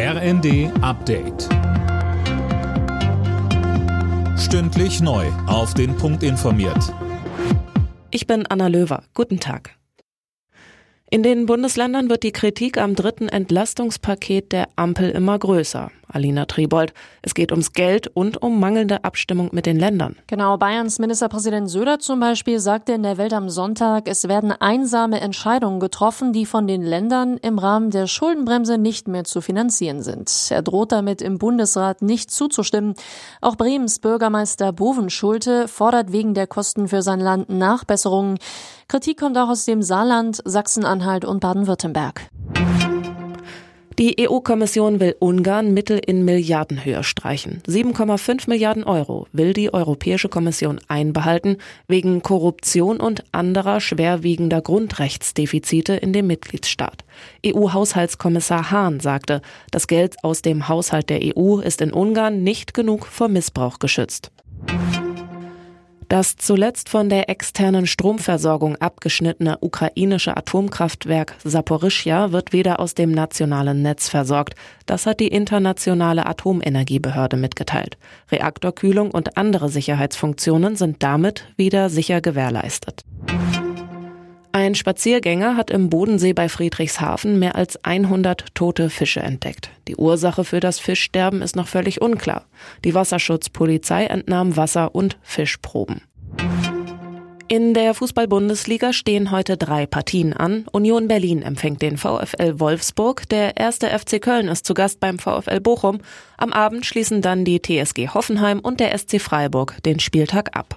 RND Update. Stündlich neu. Auf den Punkt informiert. Ich bin Anna Löwer. Guten Tag. In den Bundesländern wird die Kritik am dritten Entlastungspaket der Ampel immer größer. Alina Tribold, es geht ums Geld und um mangelnde Abstimmung mit den Ländern. Genau, Bayerns Ministerpräsident Söder zum Beispiel sagte in der Welt am Sonntag, es werden einsame Entscheidungen getroffen, die von den Ländern im Rahmen der Schuldenbremse nicht mehr zu finanzieren sind. Er droht damit im Bundesrat nicht zuzustimmen. Auch Bremens Bürgermeister Bovenschulte fordert wegen der Kosten für sein Land Nachbesserungen. Kritik kommt auch aus dem Saarland, Sachsen-Anhalt und Baden-Württemberg. Die EU-Kommission will Ungarn Mittel in Milliardenhöhe streichen. 7,5 Milliarden Euro will die Europäische Kommission einbehalten wegen Korruption und anderer schwerwiegender Grundrechtsdefizite in dem Mitgliedstaat. EU-Haushaltskommissar Hahn sagte, das Geld aus dem Haushalt der EU ist in Ungarn nicht genug vor Missbrauch geschützt. Das zuletzt von der externen Stromversorgung abgeschnittene ukrainische Atomkraftwerk Saporischja wird wieder aus dem nationalen Netz versorgt. Das hat die internationale Atomenergiebehörde mitgeteilt. Reaktorkühlung und andere Sicherheitsfunktionen sind damit wieder sicher gewährleistet. Ein Spaziergänger hat im Bodensee bei Friedrichshafen mehr als 100 tote Fische entdeckt. Die Ursache für das Fischsterben ist noch völlig unklar. Die Wasserschutzpolizei entnahm Wasser- und Fischproben. In der Fußball-Bundesliga stehen heute drei Partien an. Union Berlin empfängt den VfL Wolfsburg. Der erste FC Köln ist zu Gast beim VfL Bochum. Am Abend schließen dann die TSG Hoffenheim und der SC Freiburg den Spieltag ab.